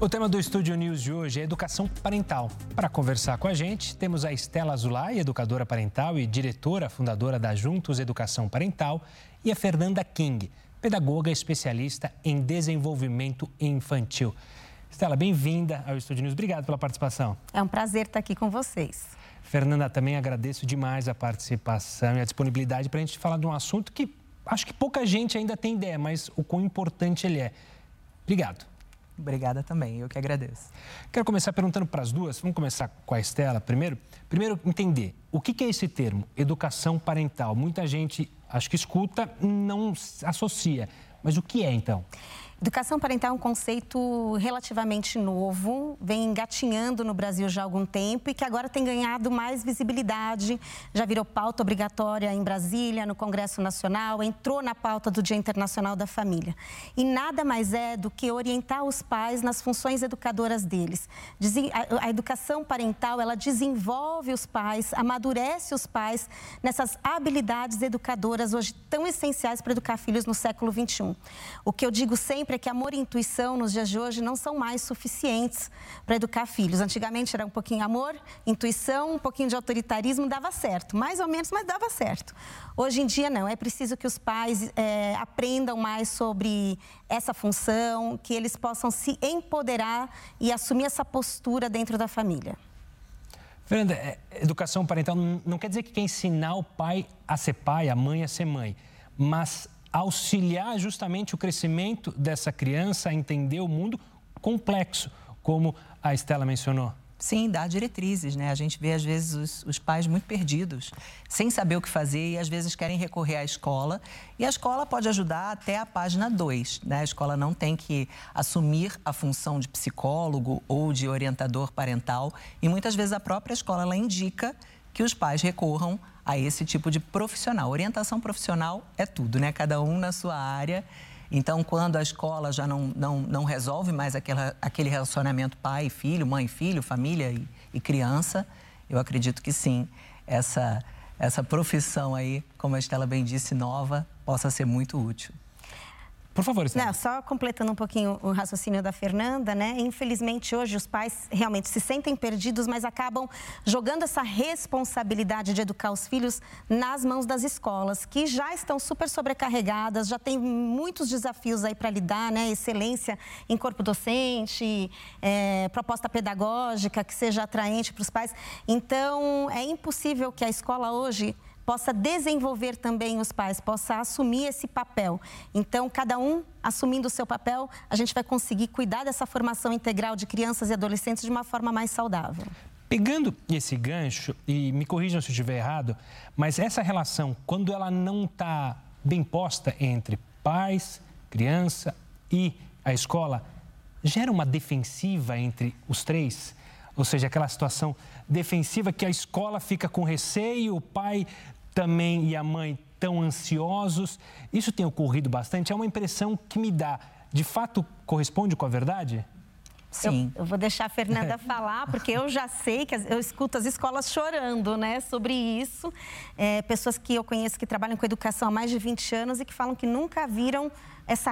O tema do Estúdio News de hoje é educação parental. Para conversar com a gente, temos a Estela Azulay, educadora parental e diretora fundadora da Juntos Educação Parental, e a Fernanda King, pedagoga especialista em desenvolvimento infantil. Estela, bem-vinda ao Estúdio News. Obrigado pela participação. É um prazer estar aqui com vocês. Fernanda, também agradeço demais a participação e a disponibilidade para a gente falar de um assunto que acho que pouca gente ainda tem ideia, mas o quão importante ele é. Obrigado. Obrigada também, eu que agradeço. Quero começar perguntando para as duas. Vamos começar com a Estela primeiro. Primeiro, entender o que é esse termo, educação parental. Muita gente, acho que escuta, não associa. Mas o que é então? Educação parental é um conceito relativamente novo, vem engatinhando no Brasil já há algum tempo e que agora tem ganhado mais visibilidade. Já virou pauta obrigatória em Brasília, no Congresso Nacional, entrou na pauta do Dia Internacional da Família. E nada mais é do que orientar os pais nas funções educadoras deles. A educação parental, ela desenvolve os pais, amadurece os pais nessas habilidades educadoras hoje tão essenciais para educar filhos no século XXI. O que eu digo sempre sempre é que amor e intuição nos dias de hoje não são mais suficientes para educar filhos. Antigamente era um pouquinho amor, intuição, um pouquinho de autoritarismo, dava certo. Mais ou menos, mas dava certo. Hoje em dia, não. É preciso que os pais é, aprendam mais sobre essa função, que eles possam se empoderar e assumir essa postura dentro da família. Fernanda, é, educação parental não quer dizer que quer ensinar o pai a ser pai, a mãe a ser mãe, mas auxiliar justamente o crescimento dessa criança a entender o mundo complexo, como a Estela mencionou. Sim, dá diretrizes, né? A gente vê, às vezes, os, os, pais muito perdidos, sem saber o que fazer e, às vezes, querem recorrer à escola. E a escola pode ajudar até a página 2, né? A escola não tem que assumir a função de psicólogo ou de orientador parental. E, muitas vezes, a própria escola, ela indica que os pais recorram a esse tipo de profissional. Orientação profissional é tudo, né? Cada um na sua área. Então, quando a escola já não, não, não resolve mais aquela, aquele relacionamento pai filho, mãe filho, família e, e criança, eu acredito que sim, essa, essa profissão aí, como a Estela bem disse, nova, possa ser muito útil. Por favor, Estela. Não, só completando um pouquinho o raciocínio da Fernanda, né? Infelizmente, hoje os pais realmente se sentem perdidos, mas acabam jogando essa responsabilidade de educar os filhos nas mãos das escolas, que já estão super sobrecarregadas, já tem muitos desafios aí para lidar, né? Excelência em corpo docente, é, proposta pedagógica que seja atraente para os pais. Então, é impossível que a escola hoje possa desenvolver também os pais, possa assumir esse papel. Então, cada um assumindo o seu papel, a gente vai conseguir cuidar dessa formação integral de crianças e adolescentes de uma forma mais saudável. Pegando esse gancho, e me corrijam se eu estiver errado, mas essa relação, quando ela não está bem posta entre pais, criança e a escola, gera uma defensiva entre os três? Ou seja, aquela situação defensiva que a escola fica com receio, o pai também e a mãe tão ansiosos. Isso tem ocorrido bastante? É uma impressão que me dá. De fato, corresponde com a verdade? Sim. Eu, eu, vou deixar a Fernanda falar, porque eu já sei que eu escuto as escolas chorando né, sobre isso. É, pessoas que eu conheço que trabalham com educação há mais de 20 anos e que falam que nunca viram essa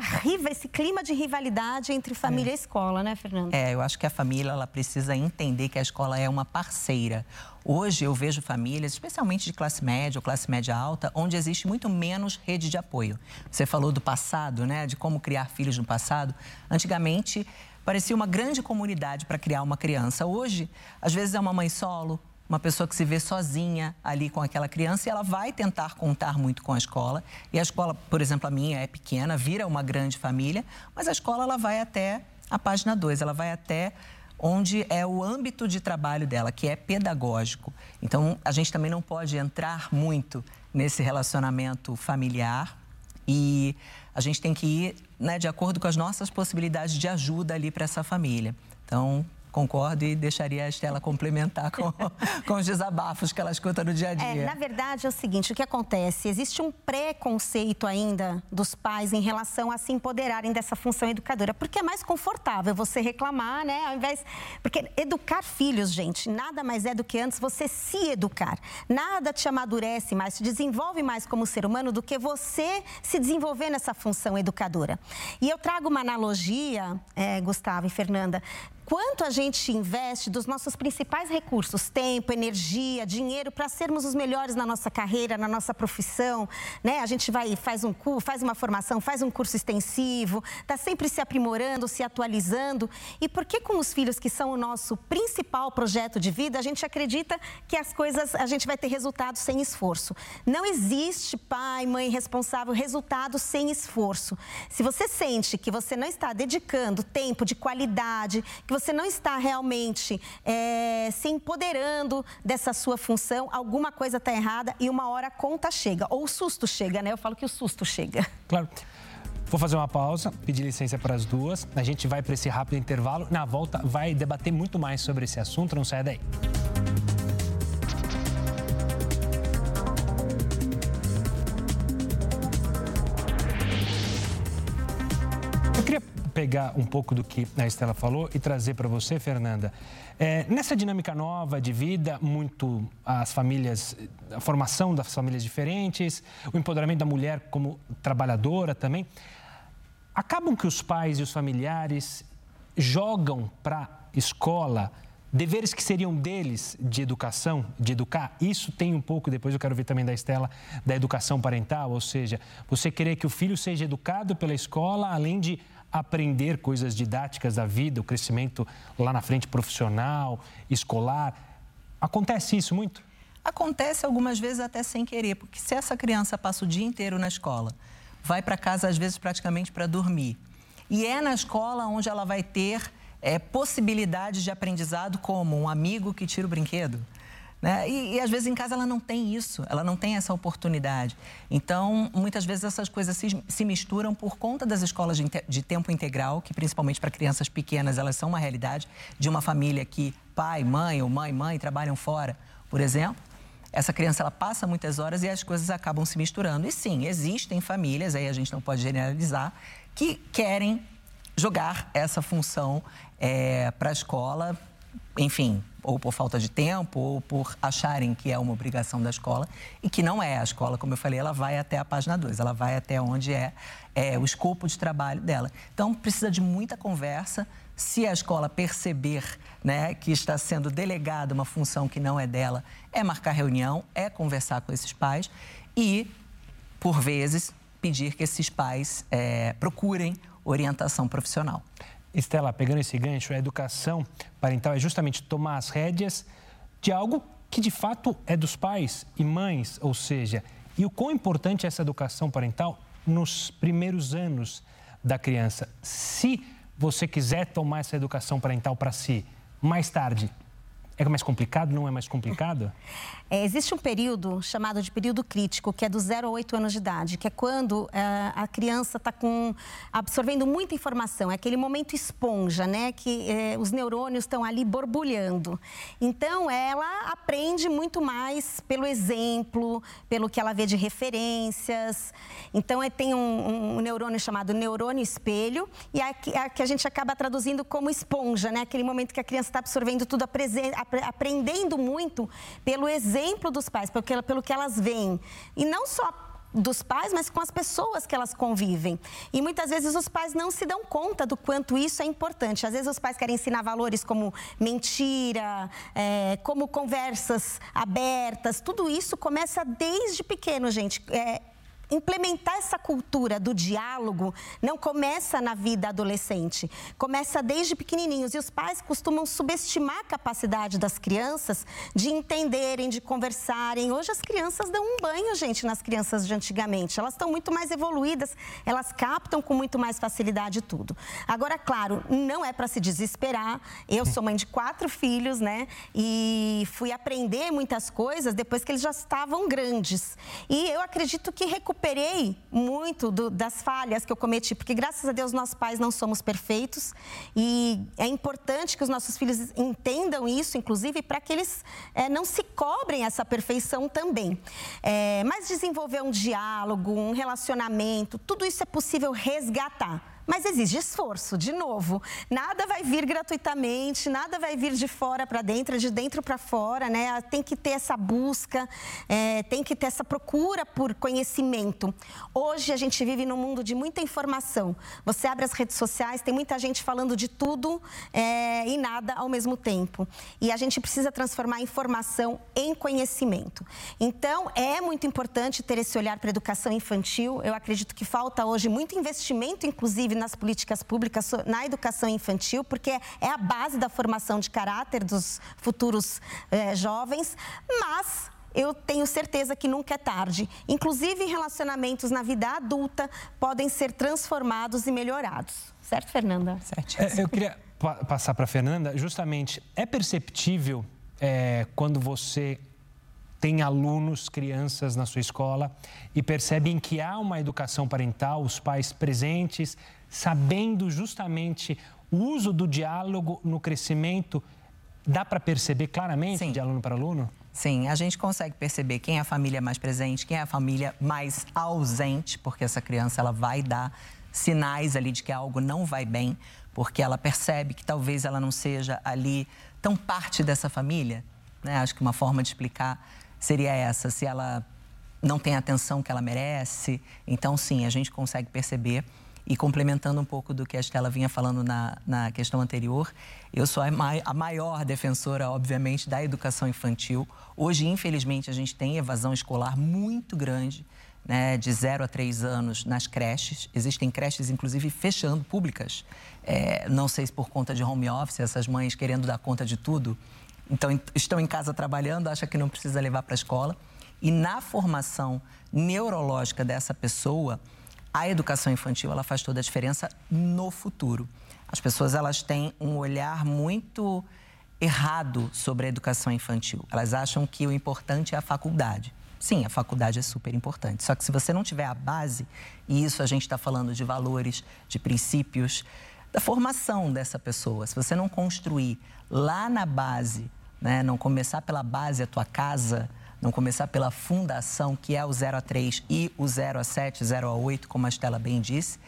esse clima de rivalidade entre família é. e escola, né, Fernanda? É, eu acho que a família ela precisa entender que a escola é uma parceira. Hoje eu vejo famílias, especialmente de classe média ou classe média alta, onde existe muito menos rede de apoio. Você falou do passado, né, de como criar filhos no passado. Antigamente parecia uma grande comunidade para criar uma criança. Hoje, às vezes é uma mãe solo, uma pessoa que se vê sozinha ali com aquela criança e ela vai tentar contar muito com a escola. E a escola, por exemplo, a minha é pequena, vira uma grande família, mas a escola ela vai até a página 2, ela vai até onde é o âmbito de trabalho dela, que é pedagógico. Então, a gente também não pode entrar muito nesse relacionamento familiar e a gente tem que ir né, de acordo com as nossas possibilidades de ajuda ali para essa família. Então, concordo e deixaria a Estela complementar com, com os desabafos que ela escuta no dia a dia. É, na verdade, é o seguinte: o que acontece? Existe um preconceito ainda dos pais em relação a se empoderarem dessa função educadora, porque é mais confortável você reclamar, né? Ao invés. Porque educar filhos, gente, nada mais é do que antes você se educar. Nada te amadurece mais, te desenvolve mais como ser humano do que você se desenvolver nessa função educadora. E eu trago uma analogia, é, Gustavo e Fernanda, quanto a gente investe dos nossos principais recursos, tempo, energia, dinheiro, para sermos os melhores na nossa carreira, na nossa profissão, né? A gente vai faz um faz uma formação, faz um curso extensivo, está sempre se aprimorando, se atualizando. E por que com os filhos que são o nosso principal projeto de vida, a gente acredita que as coisas a gente vai ter resultados sem esforço? Não existe pai, mãe responsável resultado sem esforço. Se você sente que você não está dedicando tempo de qualidade, que você não está realmente é, se empoderando dessa sua função, alguma coisa está errada e uma hora a conta chega. Ou o susto chega, né? Eu falo que o susto chega. Claro. Vou fazer uma pausa, pedir licença para as duas. A gente vai para esse rápido intervalo. Na volta, vai debater muito mais sobre esse assunto. Não saia daí. Pegar um pouco do que a Estela falou e trazer para você, Fernanda. É, nessa dinâmica nova de vida, muito as famílias, a formação das famílias diferentes, o empoderamento da mulher como trabalhadora também, acabam que os pais e os familiares jogam para a escola deveres que seriam deles de educação, de educar, isso tem um pouco, depois eu quero ver também da Estela, da educação parental, ou seja, você querer que o filho seja educado pela escola, além de aprender coisas didáticas da vida, o crescimento lá na frente profissional, escolar. Acontece isso muito? Acontece algumas vezes até sem querer, porque se essa criança passa o dia inteiro na escola, vai para casa às vezes praticamente para dormir, e é na escola onde ela vai ter é, possibilidades de aprendizado como um amigo que tira o brinquedo, né? E, e, às vezes em casa ela não tem isso, ela não tem essa oportunidade. Então, muitas vezes essas coisas se, se misturam por conta das escolas de, de tempo integral, que principalmente para crianças pequenas elas são uma realidade, de uma família que pai, mãe ou mãe, mãe trabalham fora, por exemplo. Essa criança ela passa muitas horas e as coisas acabam se misturando. E sim, existem famílias, aí a gente não pode generalizar, que querem jogar essa função é, para a escola, enfim, ou por falta de tempo, ou por acharem que é uma obrigação da escola, e que não é. A escola, como eu falei, ela vai até a página 2, ela vai até onde é, é o escopo de trabalho dela. Então, precisa de muita conversa. Se a escola perceber né, que está sendo delegada uma função que não é dela, é marcar reunião, é conversar com esses pais e, por vezes, pedir que esses pais é, procurem orientação profissional. Estela, pegando esse gancho, a educação parental é justamente tomar as rédeas de algo que de fato é dos pais e mães, ou seja, e o quão importante é essa educação parental nos primeiros anos da criança. Se você quiser tomar essa educação parental para si mais tarde, é mais complicado? Não é mais complicado? É, existe um período chamado de período crítico, que é do 0 a 8 anos de idade, que é quando é, a criança está absorvendo muita informação. É aquele momento esponja, né? Que é, os neurônios estão ali borbulhando. Então, ela aprende muito mais pelo exemplo, pelo que ela vê de referências. Então, é, tem um, um, neurônio chamado neurônio espelho, e é que, é que a gente acaba traduzindo como esponja, né? Aquele momento que a criança está absorvendo tudo, aprendendo muito pelo exemplo dos pais, pelo, pelo que elas veem. E não só dos pais, mas com as pessoas que elas convivem. E muitas vezes os pais não se dão conta do quanto isso é importante. Às vezes os pais querem ensinar valores como mentira, é, como conversas abertas. Tudo isso começa desde pequeno, gente. É, implementar essa cultura do diálogo não começa na vida adolescente, começa desde pequenininhos. E os pais costumam subestimar a capacidade das crianças de entenderem, de conversarem. Hoje as crianças dão um banho, gente, nas crianças de antigamente. Elas estão muito mais evoluídas, elas captam com muito mais facilidade tudo. Agora, claro, não é para se desesperar. Eu sou mãe de quatro filhos, né? E fui aprender muitas coisas depois que eles já estavam grandes. E eu acredito que recuperar recuperei muito do, das falhas que eu cometi, porque graças a Deus nós pais não somos perfeitos e é importante que os nossos filhos entendam isso, inclusive, para que eles é, não se cobrem essa perfeição também. É, mas desenvolver um diálogo, um relacionamento, tudo isso é possível resgatar mas exige esforço, de novo. Nada vai vir gratuitamente, nada vai vir de fora para dentro, de dentro para fora, né? Tem que ter essa busca, é, tem que ter essa procura por conhecimento. Hoje a gente vive num mundo de muita informação. Você abre as redes sociais, tem muita gente falando de tudo é, e nada ao mesmo tempo. E a gente precisa transformar a informação em conhecimento. Então, é muito importante ter esse olhar para a educação infantil. Eu acredito que falta hoje muito investimento, inclusive, nas políticas públicas, na educação infantil, porque é a base da formação de caráter dos futuros eh, jovens, mas eu tenho certeza que nunca é tarde. Inclusive, relacionamentos na vida adulta podem ser transformados e melhorados. Certo, Fernanda? Certo. É, eu queria pa passar para a Fernanda, justamente, é perceptível é, quando você tem alunos, crianças na sua escola e percebem que há uma educação parental, os pais presentes, sabendo justamente o uso do diálogo no crescimento, dá para perceber claramente Sim. de aluno para aluno? Sim, a gente consegue perceber quem é a família mais presente, quem é a família mais ausente, porque essa criança ela vai dar sinais ali de que algo não vai bem, porque ela percebe que talvez ela não seja ali tão parte dessa família. Né? Acho que uma forma de explicar seria essa, se ela não tem a atenção que ela merece. Então, sim, a gente consegue perceber. E complementando um pouco do que a Estela vinha falando na, na questão anterior, eu sou a, mai, a maior defensora, obviamente, da educação infantil. Hoje, infelizmente, a gente tem evasão escolar muito grande. Né, de 0 a 3 anos nas creches. Existem creches, inclusive, fechando, públicas. É, não sei se por conta de home office, essas mães querendo dar conta de tudo. Então, estão em casa trabalhando, acham que não precisa levar para a escola. E na formação neurológica dessa pessoa, a educação infantil ela faz toda a diferença no futuro. As pessoas elas têm um olhar muito errado sobre a educação infantil. Elas acham que o importante é a faculdade. Sim, a faculdade é super importante. Só que se você não tiver a base, e isso a gente está falando de valores, de princípios, da formação dessa pessoa, se você não construir lá na base, né, não começar pela base a tua casa, não começar pela fundação, que é o 0 a 3 e o 0 a 7, 0 a 8, como a Estela bem disse,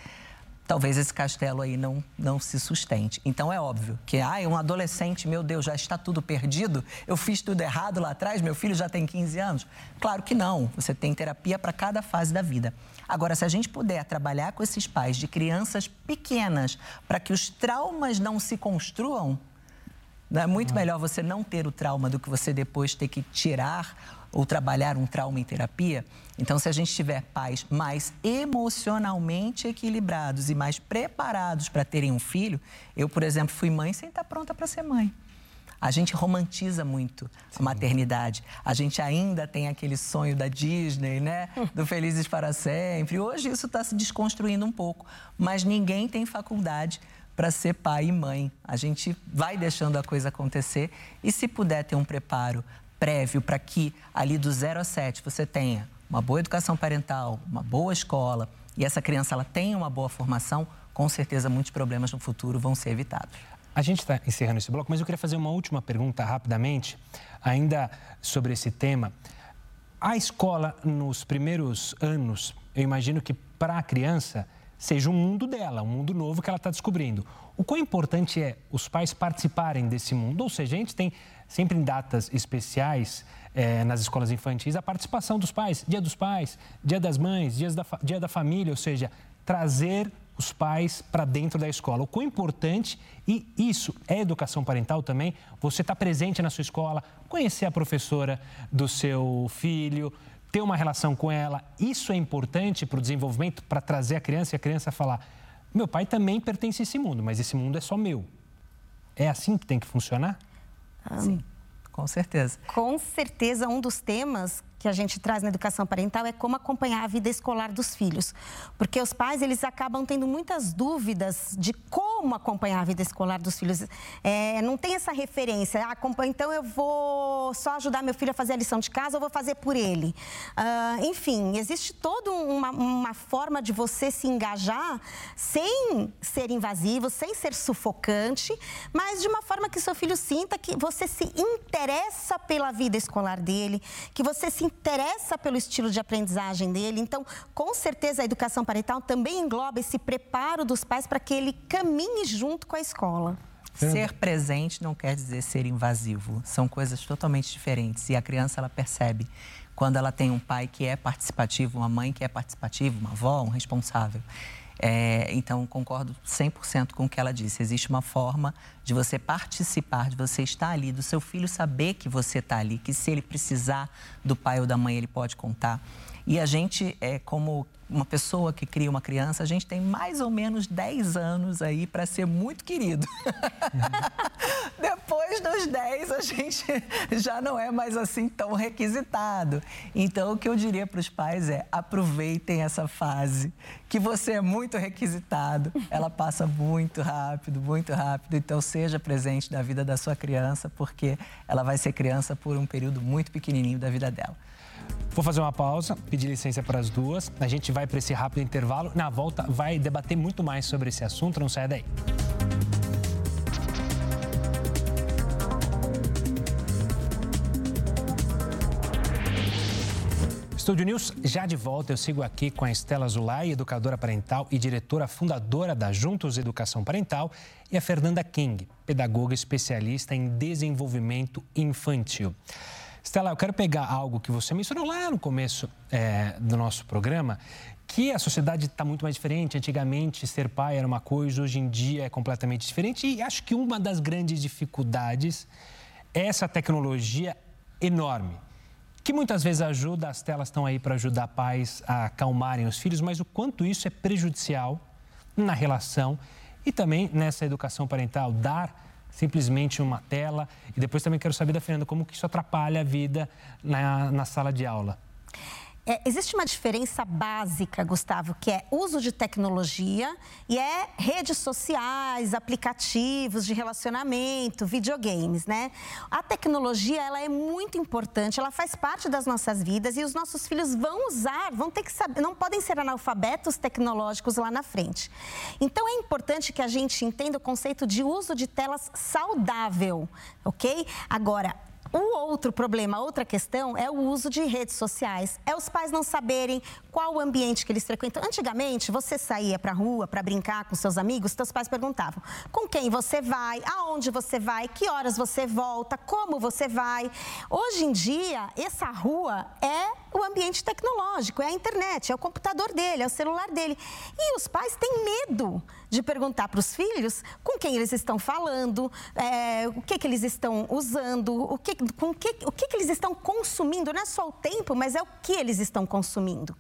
talvez esse castelo aí não, não se sustente. Então é óbvio que, ah, um adolescente, meu Deus, já está tudo perdido, eu fiz tudo errado lá atrás, meu filho já tem 15 anos. Claro que não, você tem terapia para cada fase da vida. Agora, se a gente puder trabalhar com esses pais de crianças pequenas para que os traumas não se construam, é muito melhor você não ter o trauma do que você depois ter que tirar ou trabalhar um trauma em terapia. Então, se a gente tiver pais mais emocionalmente equilibrados e mais preparados para terem um filho, eu, por exemplo, fui mãe sem estar pronta para ser mãe. A gente romantiza muito Sim. a maternidade. A gente ainda tem aquele sonho da Disney, né? Do Felizes para Sempre. Hoje isso está se desconstruindo um pouco. Mas ninguém tem faculdade para ser pai e mãe. A gente vai deixando a coisa acontecer e se puder ter um preparo prévio para que ali do 0 a 7 você tenha uma boa educação parental, uma boa escola e essa criança ela tenha uma boa formação, com certeza muitos problemas no futuro vão ser evitados. A gente está encerrando esse bloco, mas eu queria fazer uma última pergunta rapidamente, ainda sobre esse tema. A escola, nos primeiros anos, eu imagino que para a criança seja um mundo dela, um mundo novo que ela está descobrindo. O quão importante é os pais participarem desse mundo? Ou seja, a gente tem sempre em datas especiais é, nas escolas infantis a participação dos pais, Dia dos Pais, Dia das Mães, Dia da, Dia da Família, ou seja, trazer os pais para dentro da escola. O quão importante, e isso é educação parental também, você estar tá presente na sua escola, conhecer a professora do seu filho, ter uma relação com ela, isso é importante para o desenvolvimento, para trazer a criança e a criança falar: meu pai também pertence a esse mundo, mas esse mundo é só meu. É assim que tem que funcionar? Sim, com certeza. Com certeza, um dos temas que a gente traz na educação parental é como acompanhar a vida escolar dos filhos. Porque os pais, eles acabam tendo muitas dúvidas de como acompanhar a vida escolar dos filhos. É, não tem essa referência. Ah, então eu vou só ajudar meu filho a fazer a lição de casa ou vou fazer por ele. Uh, enfim, existe toda uma, uma forma de você se engajar sem ser invasivo, sem ser sufocante, mas de uma forma que seu filho sinta que você se interessa pela vida escolar dele, que você se interessa pelo estilo de aprendizagem dele. Então, com certeza, a educação parental também engloba esse preparo dos pais para que ele caminhe junto com a escola. Ser presente não quer dizer ser invasivo. São coisas totalmente diferentes. E a criança, ela percebe quando ela tem um pai que é participativo, uma mãe que é participativa, uma avó, um responsável. É, então, concordo 100% com o que ela disse. Existe uma forma de você participar, de você estar ali, do seu filho saber que você está ali, que se ele precisar do pai ou da mãe, ele pode contar. E a gente, é, como uma pessoa que cria uma criança, a gente tem mais ou menos 10 anos aí para ser muito querido. Depois dos 10, a gente já não é mais assim tão requisitado. Então, o que eu diria para os pais é: aproveitem essa fase, que você é muito requisitado, ela passa muito rápido, muito rápido. Então, seja presente na vida da sua criança, porque ela vai ser criança por um período muito pequenininho da vida dela. Vou fazer uma pausa, pedir licença para as duas. A gente vai para esse rápido intervalo. Na volta, vai debater muito mais sobre esse assunto. Não saia daí. Estúdio News já de volta. Eu sigo aqui com a Estela Zulay, educadora parental e diretora fundadora da Juntos Educação Parental, e a Fernanda King, pedagoga especialista em desenvolvimento infantil. Estela, eu quero pegar algo que você mencionou lá no começo é, do nosso programa, que a sociedade está muito mais diferente. Antigamente, ser pai era uma coisa, hoje em dia é completamente diferente. E acho que uma das grandes dificuldades é essa tecnologia enorme, que muitas vezes ajuda, as telas estão aí para ajudar pais a acalmarem os filhos, mas o quanto isso é prejudicial na relação e também nessa educação parental, dar simplesmente uma tela. E depois também quero saber da Fernanda como que isso atrapalha a vida na, na sala de aula. É, existe uma diferença básica, Gustavo, que é uso de tecnologia e é redes sociais, aplicativos de relacionamento, videogames, né? A tecnologia, ela é muito importante, ela faz parte das nossas vidas e os nossos filhos vão usar, vão ter que saber, não podem ser analfabetos tecnológicos lá na frente. Então, é importante que a gente entenda o conceito de uso de telas saudável, ok? Agora, o outro problema, outra questão é o uso de redes sociais. É os pais não saberem qual o ambiente que eles frequentam. Antigamente, você saía para a rua para brincar com seus amigos, seus pais perguntavam com quem você vai, aonde você vai, que horas você volta, como você vai. Hoje em dia, essa rua é o ambiente tecnológico, é a internet, é o computador dele, é o celular dele. E os pais têm medo de perguntar para os filhos com quem eles estão falando, é, o que, que eles estão usando, o que, com que, o que, que eles estão consumindo. Não é só o tempo, mas é o que eles estão consumindo.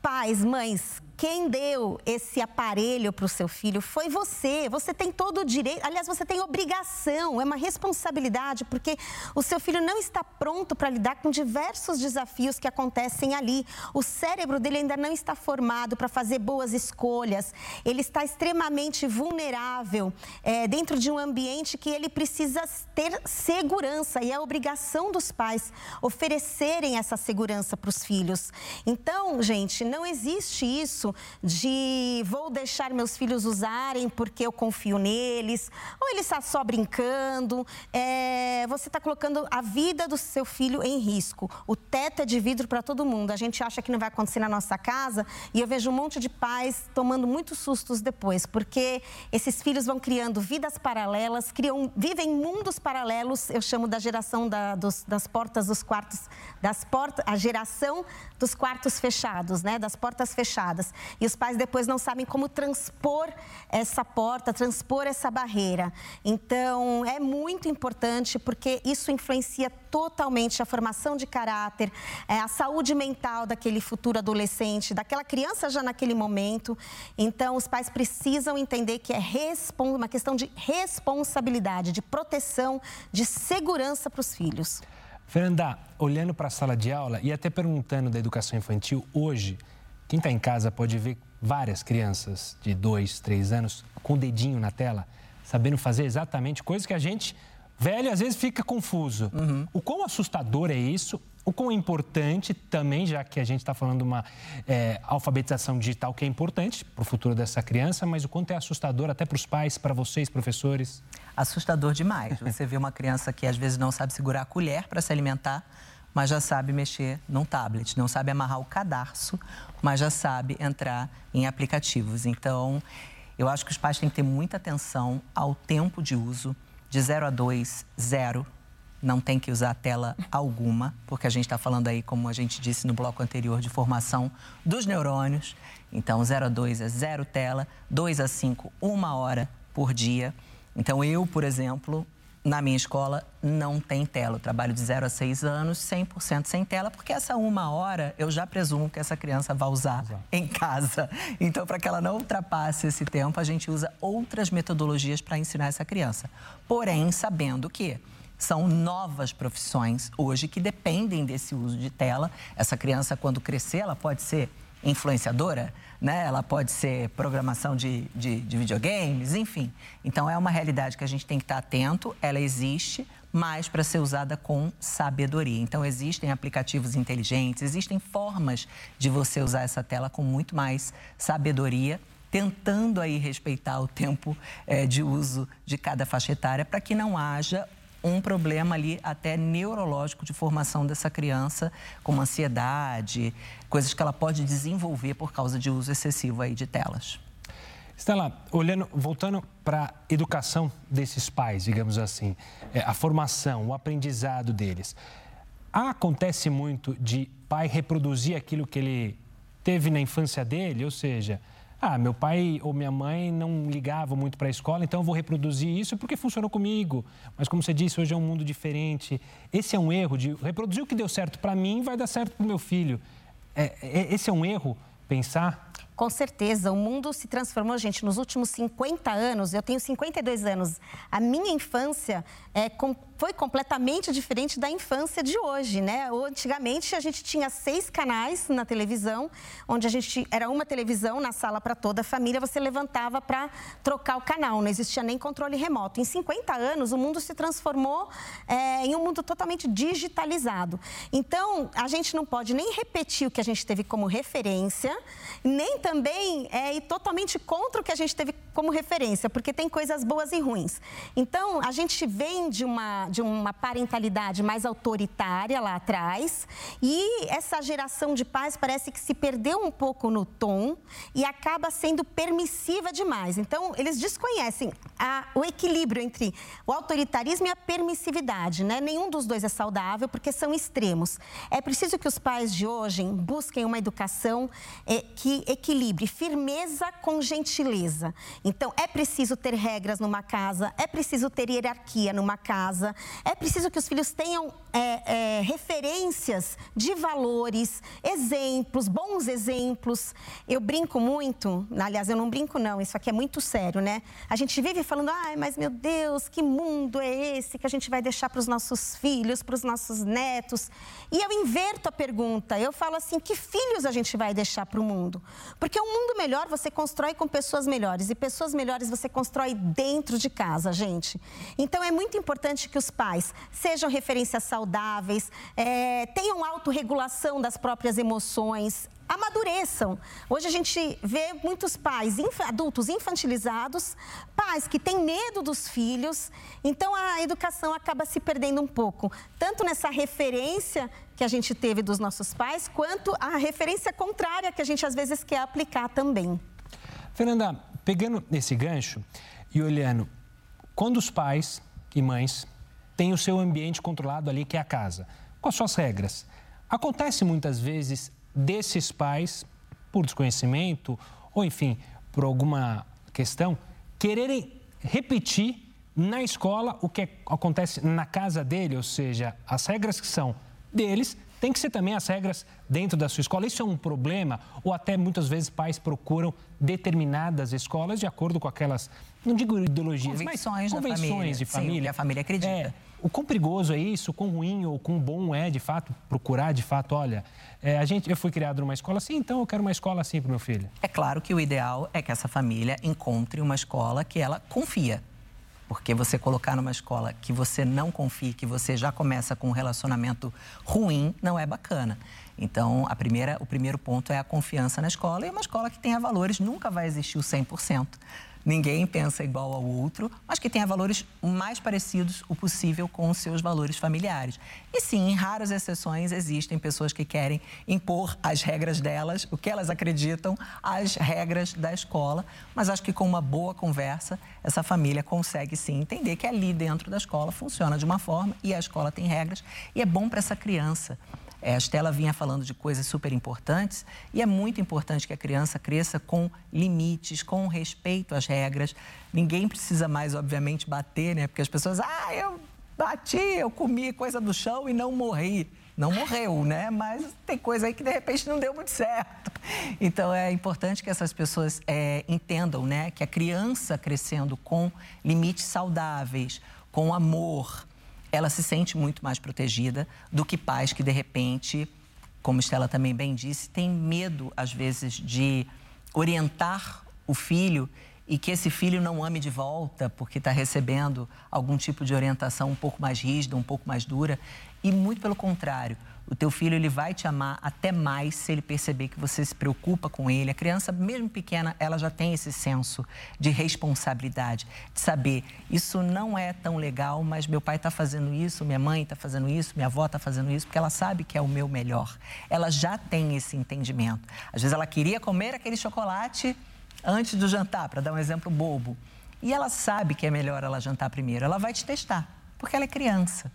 Pais, mães, quem deu esse aparelho para o seu filho foi você. Você tem todo o direito, aliás, você tem obrigação, é uma responsabilidade, porque o seu filho não está pronto para lidar com diversos desafios que acontecem ali. O cérebro dele ainda não está formado para fazer boas escolhas. Ele está extremamente vulnerável é, dentro de um ambiente que ele precisa ter segurança e é obrigação dos pais oferecerem essa segurança para os filhos. Então, gente, não existe isso isso de vou deixar meus filhos usarem porque eu confio neles, ou ele está só brincando. É, você está colocando a vida do seu filho em risco. O teto é de vidro para todo mundo. A gente acha que não vai acontecer na nossa casa e eu vejo um monte de pais tomando muitos sustos depois, porque esses filhos vão criando vidas paralelas, criam, vivem mundos paralelos. Eu chamo da geração da, dos, das portas dos quartos, das portas, a geração dos quartos fechados, né? Das portas fechadas. E os pais depois não sabem como transpor essa porta, transpor essa barreira. Então, é muito importante porque isso influencia totalmente a formação de caráter, é, a saúde mental daquele futuro adolescente, daquela criança já naquele momento. Então, os pais precisam entender que é uma questão de responsabilidade, de proteção, de segurança para os filhos. Fernanda, olhando para a sala de aula e até perguntando da educação infantil, hoje, quem está em casa pode ver várias crianças de dois, três anos com o dedinho na tela, sabendo fazer exatamente coisas que a gente, velho, às vezes fica confuso. Uhum. O quão assustador é isso? O quão importante também, já que a gente está falando de uma é, alfabetização digital que é importante para o futuro dessa criança, mas o quanto é assustador até para os pais, para vocês, professores? Assustador demais. Você vê uma criança que às vezes não sabe segurar a colher para se alimentar, mas já sabe mexer num tablet, não sabe amarrar o cadarço, mas já sabe entrar em aplicativos. Então, eu acho que os pais têm que ter muita atenção ao tempo de uso. De 0 a 2, zero não tem que usar tela alguma, porque a gente está falando aí, como a gente disse no bloco anterior, de formação dos neurônios. Então, 0 a 2 é zero tela, 2 a 5, uma hora por dia. Então, eu, por exemplo, na minha escola não tem tela. Eu trabalho de 0 a 6 anos, 100% sem tela, porque essa uma hora eu já presumo que essa criança vai usar Exato. em casa. Então, para que ela não ultrapasse esse tempo, a gente usa outras metodologias para ensinar essa criança. Porém, sabendo que são novas profissões hoje que dependem desse uso de tela. Essa criança, quando crescer, ela pode ser influenciadora, né? ela pode ser programação de, de, de, videogames, enfim. Então, é uma realidade que a gente tem que estar atento, ela existe, mas para ser usada com sabedoria. Então, existem aplicativos inteligentes, existem formas de você usar essa tela com muito mais sabedoria tentando aí respeitar o tempo é, de uso de cada faixa etária para que não haja um problema ali até neurológico de formação dessa criança, como ansiedade, coisas que ela pode desenvolver por causa de uso excessivo aí de telas. Estela, olhando, voltando para a educação desses pais, digamos assim, é, a formação, o aprendizado deles. Acontece muito de pai reproduzir aquilo que ele teve na infância dele, ou seja, ah, meu pai ou minha mãe não ligavam muito para a escola, então eu vou reproduzir isso porque funcionou comigo. Mas como você disse, hoje é um mundo diferente. Esse é um erro de reproduzir o que deu certo para mim vai dar certo para o meu filho. É, é, esse é um erro pensar com certeza, o mundo se transformou, gente, nos últimos 50 anos. Eu tenho 52 anos. A minha infância é, com, foi completamente diferente da infância de hoje, né? Antigamente a gente tinha seis canais na televisão, onde a gente era uma televisão na sala para toda a família. Você levantava para trocar o canal, não existia nem controle remoto. Em 50 anos, o mundo se transformou é, em um mundo totalmente digitalizado. Então, a gente não pode nem repetir o que a gente teve como referência, nem também é ir totalmente contra o que a gente teve como referência, porque tem coisas boas e ruins. Então, a gente vem de uma, de uma parentalidade mais autoritária lá atrás e essa geração de pais parece que se perdeu um pouco no tom e acaba sendo permissiva demais. Então, eles desconhecem a, o equilíbrio entre o autoritarismo e a permissividade, né? Nenhum dos dois é saudável porque são extremos. É preciso que os pais de hoje busquem uma educação é, que equilibre firmeza com gentileza. Então, é preciso ter regras numa casa, é preciso ter hierarquia numa casa, é preciso que os filhos tenham é, é, referências de valores, exemplos, bons exemplos. Eu brinco muito, aliás, eu não brinco, não, isso aqui é muito sério, né? A gente vive falando, ai, mas meu Deus, que mundo é esse que a gente vai deixar para os nossos filhos, para os nossos netos? E eu inverto a pergunta, eu falo assim, que filhos a gente vai deixar para o mundo? Porque um mundo melhor você constrói com pessoas melhores e pessoas melhores você constrói dentro de casa, gente. Então é muito importante que os pais sejam referências saudáveis, é, tenham autorregulação das próprias emoções, amadureçam. Hoje a gente vê muitos pais inf adultos infantilizados, pais que têm medo dos filhos, então a educação acaba se perdendo um pouco, tanto nessa referência que a gente teve dos nossos pais, quanto a referência contrária que a gente às vezes quer aplicar também. Fernanda, pegando nesse gancho e olhando, quando os pais e mães têm o seu ambiente controlado ali, que é a casa, com as suas regras, acontece muitas vezes desses pais, por desconhecimento ou, enfim, por alguma questão, quererem repetir na escola o que acontece na casa dele, ou seja, as regras que são deles tem que ser também as regras dentro da sua escola. Isso é um problema? Ou até muitas vezes pais procuram determinadas escolas de acordo com aquelas, não digo ideologias, convicções mas convenções família. de família. Sim, a família acredita. É, o quão perigoso é isso, o quão ruim ou quão bom é, de fato, procurar, de fato, olha, é, a gente, eu fui criado numa escola assim, então eu quero uma escola assim para o meu filho. É claro que o ideal é que essa família encontre uma escola que ela confia. Porque você colocar numa escola que você não confia, que você já começa com um relacionamento ruim, não é bacana. Então, a primeira, o primeiro ponto é a confiança na escola. E uma escola que tenha valores nunca vai existir o 100% ninguém pensa igual ao outro, mas que tenha valores mais parecidos o possível com os seus valores familiares. E sim, em raras exceções, existem pessoas que querem impor as regras delas, o que elas acreditam, as regras da escola, mas acho que com uma boa conversa, essa família consegue sim entender que ali dentro da escola funciona de uma forma e a escola tem regras e é bom para essa criança. É, a Estela vinha falando de coisas super importantes e é muito importante que a criança cresça com limites, com respeito às regras. Ninguém precisa mais, obviamente, bater, né? Porque as pessoas, ah, eu bati, eu comi coisa do chão e não morri. Não morreu, né? Mas tem coisa aí que de repente não deu muito certo. Então é importante que essas pessoas é, entendam, né? Que a criança crescendo com limites saudáveis, com amor, ela se sente muito mais protegida do que pais que, de repente, como Estela também bem disse, têm medo, às vezes, de orientar o filho e que esse filho não ame de volta porque está recebendo algum tipo de orientação um pouco mais rígida, um pouco mais dura. E muito pelo contrário, o teu filho ele vai te amar até mais se ele perceber que você se preocupa com ele. A criança, mesmo pequena, ela já tem esse senso de responsabilidade, de saber isso não é tão legal, mas meu pai está fazendo isso, minha mãe está fazendo isso, minha avó está fazendo isso, porque ela sabe que é o meu melhor. Ela já tem esse entendimento. Às vezes ela queria comer aquele chocolate antes do jantar, para dar um exemplo bobo. E ela sabe que é melhor ela jantar primeiro. Ela vai te testar, porque ela é criança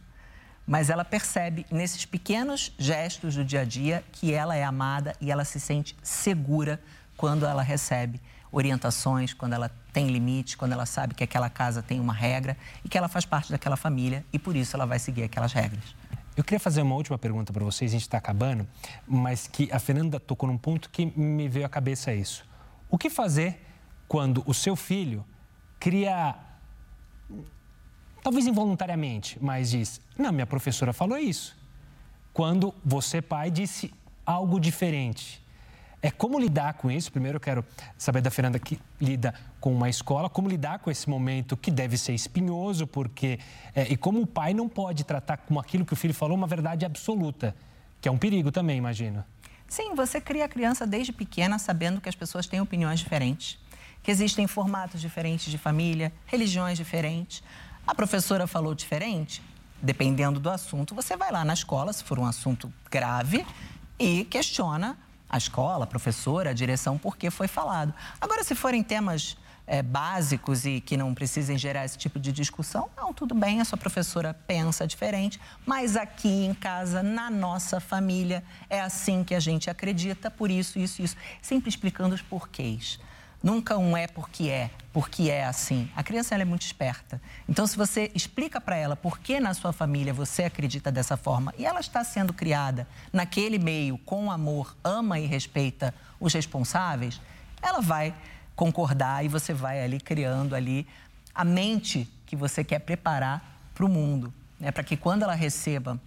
mas ela percebe nesses pequenos gestos do dia a dia que ela é amada e ela se sente segura quando ela recebe orientações, quando ela tem limite, quando ela sabe que aquela casa tem uma regra e que ela faz parte daquela família e por isso ela vai seguir aquelas regras. Eu queria fazer uma última pergunta para vocês, a gente está acabando, mas que a Fernanda tocou num ponto que me veio à cabeça isso. O que fazer quando o seu filho cria talvez involuntariamente, mas diz: Não, minha professora falou isso. Quando você, pai, disse algo diferente. É como lidar com isso? Primeiro eu quero saber da Fernanda que lida com uma escola, como lidar com esse momento que deve ser espinhoso, porque. É, e como o pai não pode tratar como aquilo que o filho falou uma verdade absoluta, que é um perigo também, imagino. Sim, você cria a criança desde pequena sabendo que as pessoas têm opiniões diferentes, que existem formatos diferentes de família, religiões diferentes. A professora falou diferente? Dependendo do assunto, você vai lá na escola, se for um assunto grave, e questiona a escola, a professora, a direção, por que foi falado. Agora, se forem temas é, básicos e que não precisem gerar esse tipo de discussão, não, tudo bem, a sua professora pensa diferente, mas aqui em casa, na nossa família, é assim que a gente acredita, por isso, isso, isso. Sempre explicando os porquês. Nunca um é porque é, porque é assim. A criança ela é muito esperta. Então, se você explica para ela por que na sua família você acredita dessa forma e ela está sendo criada naquele meio com amor, ama e respeita os responsáveis, ela vai concordar e você vai ali criando ali a mente que você quer preparar para o mundo, né? Para que quando ela receba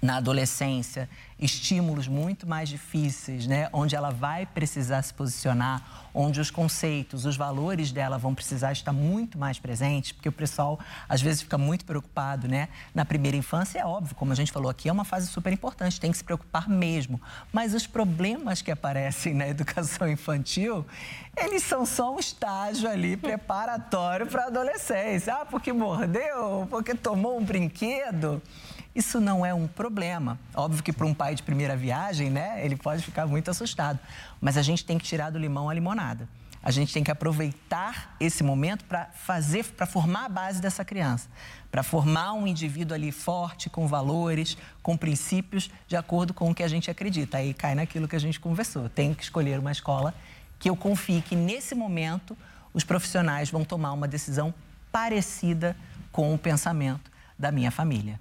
na adolescência estímulos muito mais difíceis, né? onde ela vai precisar se posicionar, onde os conceitos, os valores dela vão precisar estar muito mais presentes, porque o pessoal às vezes fica muito preocupado, né? Na primeira infância é óbvio, como a gente falou aqui, é uma fase super importante, tem que se preocupar mesmo. Mas os problemas que aparecem na educação infantil, eles são só um estágio ali preparatório para a adolescência. Ah, porque mordeu, porque tomou um brinquedo. Isso não é um problema. Óbvio que para um pai de primeira viagem, né, ele pode ficar muito assustado. Mas a gente tem que tirar do limão a limonada. A gente tem que aproveitar esse momento para fazer, para formar a base dessa criança, para formar um indivíduo ali forte, com valores, com princípios, de acordo com o que a gente acredita. Aí cai naquilo que a gente conversou. Tem que escolher uma escola que eu confie que nesse momento os profissionais vão tomar uma decisão parecida com o pensamento da minha família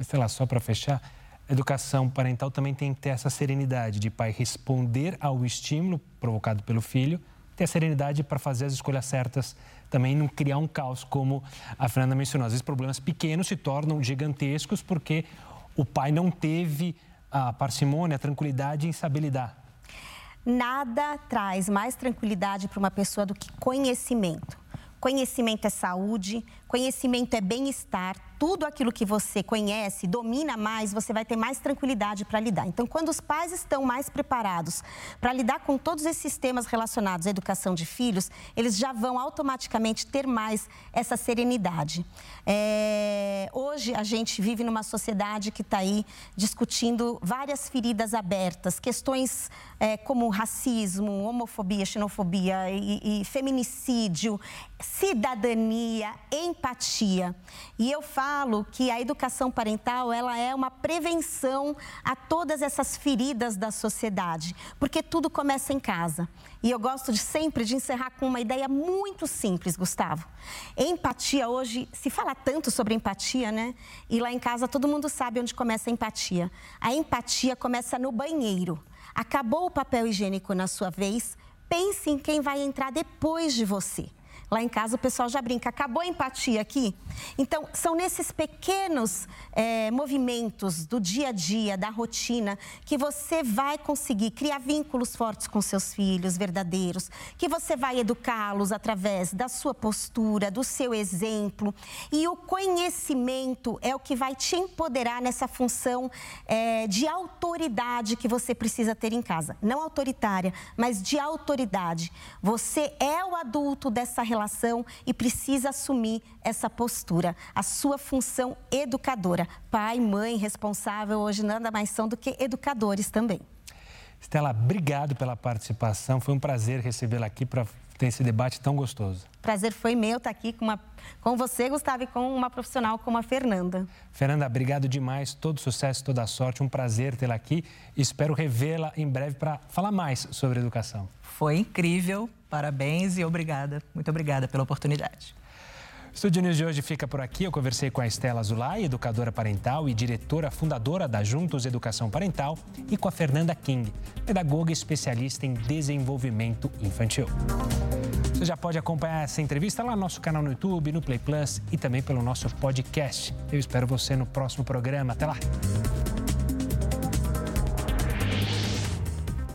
sei lá, só para fechar, educação parental também tem que ter essa serenidade de pai responder ao estímulo provocado pelo filho ter a serenidade para fazer as escolhas certas, também não criar um caos, como a Fernanda mencionou. Às vezes problemas pequenos se tornam gigantescos porque o pai não teve a parcimônia, a tranquilidade em saber lidar. Nada traz mais tranquilidade para uma pessoa do que conhecimento. Conhecimento é saúde, conhecimento é bem-estar, tudo aquilo que você conhece, domina mais, você vai ter mais tranquilidade para lidar. Então, quando os pais estão mais preparados para lidar com todos esses temas relacionados à educação de filhos, eles já vão automaticamente ter mais essa serenidade. É... Hoje, a gente vive numa sociedade que está aí discutindo várias feridas abertas, questões é, como racismo, homofobia, xenofobia e, e feminicídio, cidadania, empatia. E eu falo falo que a educação parental ela é uma prevenção a todas essas feridas da sociedade, porque tudo começa em casa. E eu gosto de sempre de encerrar com uma ideia muito simples, Gustavo. Empatia hoje se fala tanto sobre empatia, né? E lá em casa todo mundo sabe onde começa a empatia. A empatia começa no banheiro. Acabou o papel higiênico na sua vez, pense em quem vai entrar depois de você. Lá em casa o pessoal já brinca, acabou a empatia aqui? Então, são nesses pequenos é, movimentos do dia a dia, da rotina, que você vai conseguir criar vínculos fortes com seus filhos, verdadeiros, que você vai educá-los através da sua postura, do seu exemplo. E o conhecimento é o que vai te empoderar nessa função é, de autoridade que você precisa ter em casa. Não autoritária, mas de autoridade. Você é o adulto dessa relação relação e precisa assumir essa postura, a sua função educadora. Pai, mãe, responsável, hoje nada mais são do que educadores também. Estela, obrigado pela participação. Foi um prazer recebê-la aqui para ter esse debate tão gostoso. Prazer foi meu estar aqui com, uma, com você, Gustavo, e com uma profissional como a Fernanda. Fernanda, obrigado demais. Todo sucesso, toda sorte. Um prazer tê-la aqui. Espero revê-la em breve para falar mais sobre educação. Foi incrível. Parabéns e obrigada. Muito obrigada pela oportunidade. Estúdio News de hoje fica por aqui. Eu conversei com a Estela Zulay, educadora parental e diretora fundadora da Juntos Educação Parental, e com a Fernanda King, pedagoga especialista em desenvolvimento infantil. Você já pode acompanhar essa entrevista lá no nosso canal no YouTube, no Play Plus e também pelo nosso podcast. Eu espero você no próximo programa. Até lá!